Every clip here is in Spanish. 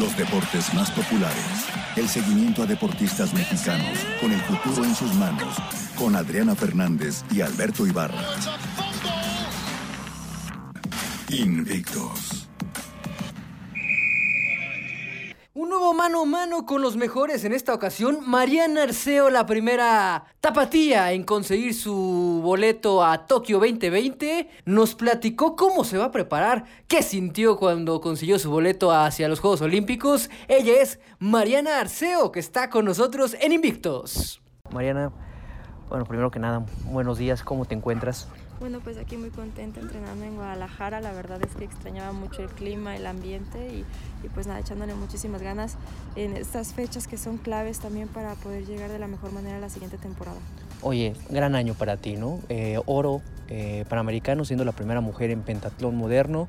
Los deportes más populares. El seguimiento a deportistas mexicanos con el futuro en sus manos. Con Adriana Fernández y Alberto Ibarra. Invictos. Mano a mano con los mejores en esta ocasión. Mariana Arceo, la primera tapatía en conseguir su boleto a Tokio 2020, nos platicó cómo se va a preparar, qué sintió cuando consiguió su boleto hacia los Juegos Olímpicos. Ella es Mariana Arceo, que está con nosotros en Invictos. Mariana, bueno, primero que nada, buenos días, ¿cómo te encuentras? Bueno, pues aquí muy contenta entrenando en Guadalajara. La verdad es que extrañaba mucho el clima, el ambiente y, pues nada, echándole muchísimas ganas en estas fechas que son claves también para poder llegar de la mejor manera a la siguiente temporada. Oye, gran año para ti, ¿no? Eh, oro eh, panamericano, siendo la primera mujer en pentatlón moderno.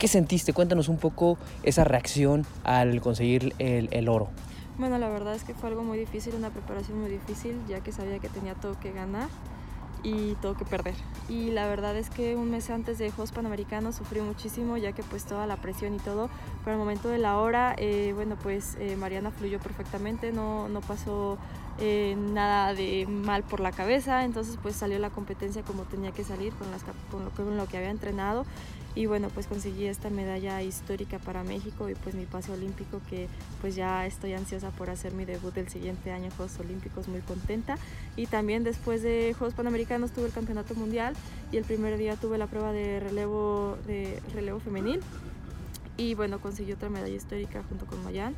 ¿Qué sentiste? Cuéntanos un poco esa reacción al conseguir el, el oro. Bueno, la verdad es que fue algo muy difícil, una preparación muy difícil, ya que sabía que tenía todo que ganar y todo que perder. Y la verdad es que un mes antes de Juegos Panamericanos sufrí muchísimo, ya que pues toda la presión y todo, pero al momento de la hora, eh, bueno, pues eh, Mariana fluyó perfectamente, no, no pasó eh, nada de mal por la cabeza, entonces pues salió la competencia como tenía que salir con, las, con, lo, con lo que había entrenado y bueno pues conseguí esta medalla histórica para México y pues mi pase olímpico que pues ya estoy ansiosa por hacer mi debut el siguiente año en Juegos Olímpicos muy contenta. Y también después de Juegos Panamericanos tuve el Campeonato Mundial y el primer día tuve la prueba de relevo de relevo femenil. Y bueno conseguí otra medalla histórica junto con Mayan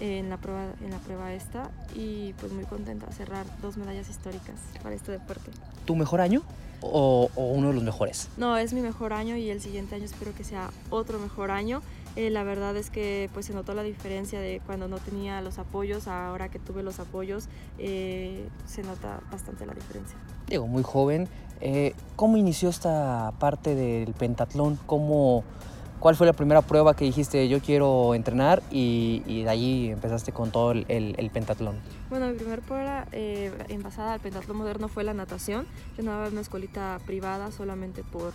en la prueba en la prueba esta. Y pues muy contenta cerrar dos medallas históricas para este deporte. ¿Tu mejor año? o, uno de los mejores? No, es mi mejor año y el siguiente año espero que sea otro mejor año. Eh, la verdad es que pues se notó la diferencia de cuando no tenía los apoyos, ahora que tuve los apoyos, eh, se nota bastante la diferencia. Digo, muy joven. Eh, ¿Cómo inició esta parte del pentatlón? ¿Cómo, ¿Cuál fue la primera prueba que dijiste yo quiero entrenar y, de ahí empezaste con todo el, pentatlón? Bueno, mi primera prueba eh, envasada al pentatlón moderno fue la natación. Yo nadaba en una escuelita privada solamente por,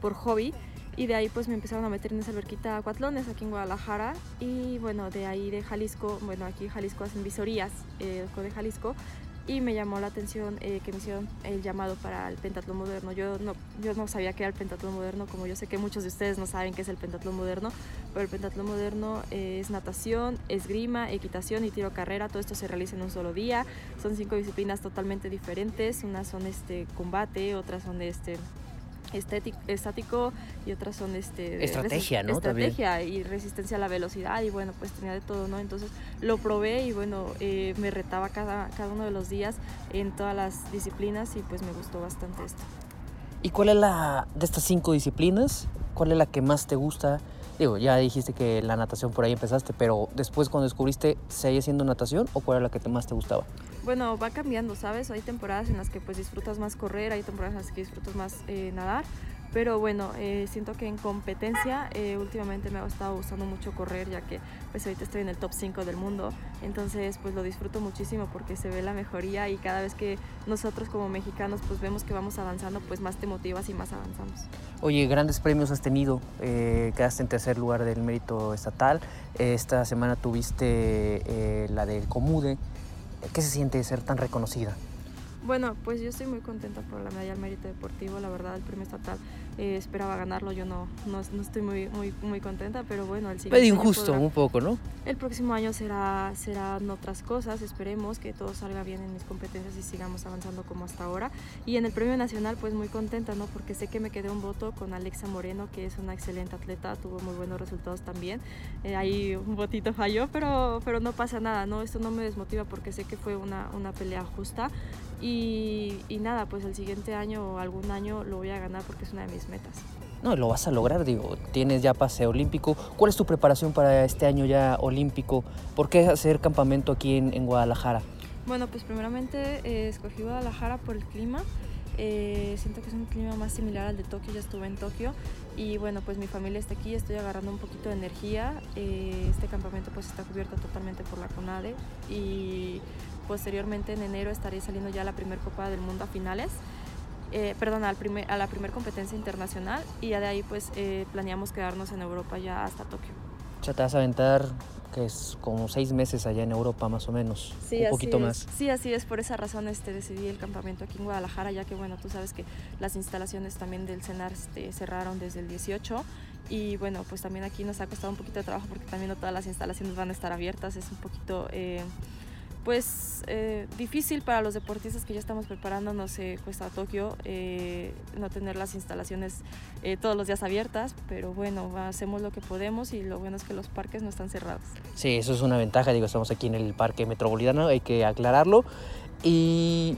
por hobby y de ahí pues me empezaron a meter en esa alberquita acuatlones aquí en Guadalajara y bueno, de ahí de Jalisco, bueno, aquí en Jalisco hacen visorías, eh, de Jalisco, y me llamó la atención eh, que me hicieron el llamado para el pentatlón moderno. Yo no, yo no sabía qué era el pentatlón moderno, como yo sé que muchos de ustedes no saben qué es el pentatlón moderno, pero el pentatlón moderno es natación, esgrima, equitación y tiro carrera, todo esto se realiza en un solo día, son cinco disciplinas totalmente diferentes, unas son este combate, otras son este estático y otras son este estrategia, ¿no? Estrategia y resistencia a la velocidad y bueno, pues tenía de todo, ¿no? Entonces lo probé y bueno, eh, me retaba cada, cada uno de los días en todas las disciplinas y pues me gustó bastante esto. ¿Y cuál es la, de estas cinco disciplinas, cuál es la que más te gusta? Digo, ya dijiste que la natación por ahí empezaste, pero después cuando descubriste, ¿seguía siendo natación o cuál era la que más te gustaba? Bueno, va cambiando, ¿sabes? Hay temporadas en las que pues disfrutas más correr, hay temporadas en las que disfrutas más eh, nadar, pero bueno, eh, siento que en competencia eh, últimamente me ha estado gustando mucho correr, ya que pues ahorita estoy en el top 5 del mundo. Entonces pues lo disfruto muchísimo porque se ve la mejoría y cada vez que nosotros como mexicanos pues vemos que vamos avanzando, pues más te motivas y más avanzamos. Oye, grandes premios has tenido, eh, quedaste en tercer lugar del mérito estatal. Esta semana tuviste la del Comude. ¿Qué se siente ser tan reconocida? Bueno, pues yo estoy muy contenta por la medalla al mérito deportivo, la verdad el premio estatal eh, esperaba ganarlo, yo no, no, estoy muy, muy, muy contenta, pero bueno, el siguiente injusto un poco, ¿no? El próximo año será, serán otras cosas, esperemos que todo salga bien en mis competencias y sigamos avanzando como hasta ahora. Y en el premio nacional pues muy contenta, ¿no? Porque sé que me quedé un voto con Alexa Moreno, que es una excelente atleta, tuvo muy buenos resultados también. Eh, ahí un votito falló, pero, pero no pasa nada, ¿no? Esto no me desmotiva porque sé que fue una, una pelea justa y, nada, pues el siguiente año o algún año lo voy a ganar porque es una de mis metas. No, lo vas a lograr, digo, tienes ya pase olímpico. ¿Cuál es tu preparación para este año ya olímpico? ¿Por qué hacer campamento aquí en, Guadalajara? Bueno, pues primeramente eh, escogí Guadalajara por el clima. Eh, siento que es un clima más similar al de Tokio, ya estuve en Tokio y bueno, pues mi familia está aquí, estoy agarrando un poquito de energía. Eh, este campamento pues está cubierto totalmente por la CONADE y posteriormente en enero estaré saliendo ya a la primera Copa del Mundo a finales. Eh, perdón, al primer, a la primera competencia internacional y ya de ahí pues eh, planeamos quedarnos en Europa ya hasta Tokio. Sea, te vas a aventar que es como seis meses allá en Europa más o menos, sí, un poquito así más. Es. Sí, así es, por esa razón este, decidí el campamento aquí en Guadalajara, ya que bueno, tú sabes que las instalaciones también del CENAR este, cerraron desde el 18 y bueno, pues también aquí nos ha costado un poquito de trabajo porque también no todas las instalaciones van a estar abiertas, es un poquito... Eh, pues eh, difícil para los deportistas que ya estamos preparándonos eh, pues a Tokio eh, no tener las instalaciones eh, todos los días abiertas pero bueno hacemos lo que podemos y lo bueno es que los parques no están cerrados Sí, eso es una ventaja, digo, estamos aquí en el Parque Metropolitano, hay que aclararlo. Y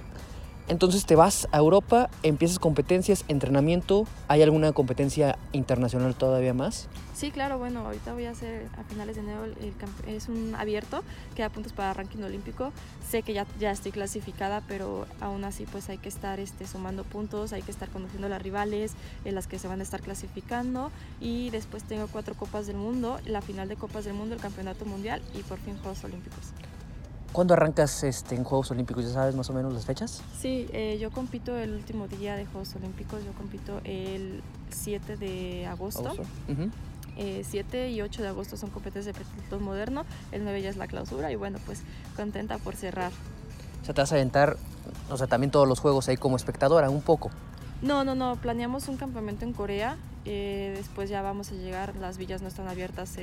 entonces te vas a Europa, empiezas competencias, entrenamiento, ¿hay alguna competencia internacional todavía más? Sí, claro, bueno, ahorita voy a hacer a finales de enero el, el es un abierto que da puntos para ranking olímpico. Sé que ya, ya estoy clasificada, pero aún así pues hay que estar este, sumando puntos, hay que estar conociendo las rivales en las que se van a estar clasificando y después tengo cuatro copas del mundo, la final de copas del mundo, el campeonato mundial y por fin Juegos Olímpicos. ¿Cuándo arrancas este, en Juegos Olímpicos? ¿Ya sabes más o menos las fechas? Sí, eh, yo compito el último día de Juegos Olímpicos, yo compito el 7 de agosto. Agosto. Ujú. Eh, 7 y 8 de agosto son competencias de pentatlón moderno, el 9 ya es la clausura y bueno, pues contenta por cerrar. O sea, te vas a aventar, o sea, también todos los juegos ahí como espectadora, un poco. No, no, no, planeamos un campamento en Corea, eh, después ya vamos a llegar, las villas no están abiertas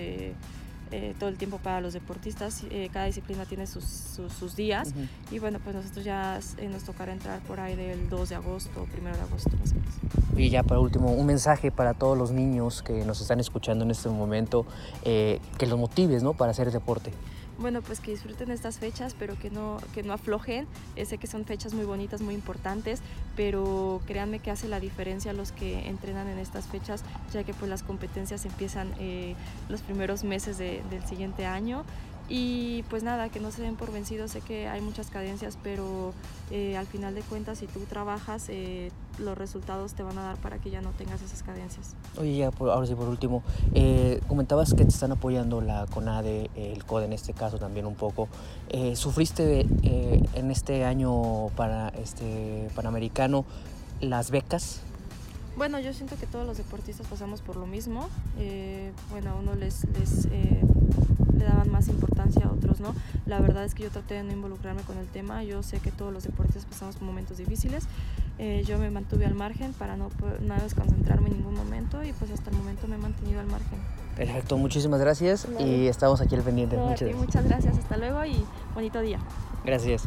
eh, todo el tiempo para los deportistas, eh, cada disciplina tiene sus, sus, sus días Ujú. y bueno, pues nosotros ya eh, nos tocará entrar por ahí del 2 de agosto, 1 de agosto más o menos. Y ya para último, un mensaje para todos los niños que nos están escuchando en este momento, eh, que los motives, ¿no? Para hacer deporte. Bueno, pues que disfruten estas fechas, pero que no, que no aflojen. Eh, sé que son fechas muy bonitas, muy importantes, pero créanme que hace la diferencia los que entrenan en estas fechas, ya que pues las competencias empiezan eh, los primeros meses de- del siguiente año. Y pues nada, que no se den por vencidos, sé que hay muchas cadencias, pero eh, al final de cuentas, si tú trabajas, eh, los resultados te van a dar para que ya no tengas esas cadencias. Oye, ya por, ahora sí, por último, eh, comentabas que te están apoyando la CONADE, el CODE en este caso también un poco. Eh, ¿Sufriste en este año para este Panamericano las becas? Bueno, yo siento que todos los deportistas pasamos por lo mismo. Bueno, a uno les, les le daban más importancia, a otros no. La verdad es que yo traté de no involucrarme con el tema. Yo sé que todos los deportistas pasamos por momentos difíciles. Eh, yo me mantuve al margen para no, no desconcentrarme en ningún momento y pues hasta el momento me he mantenido al margen. Perfecto, muchísimas gracias Vale. y estamos aquí al pendiente. No, Muchas gracias. muchas gracias, hasta luego y bonito día. Gracias.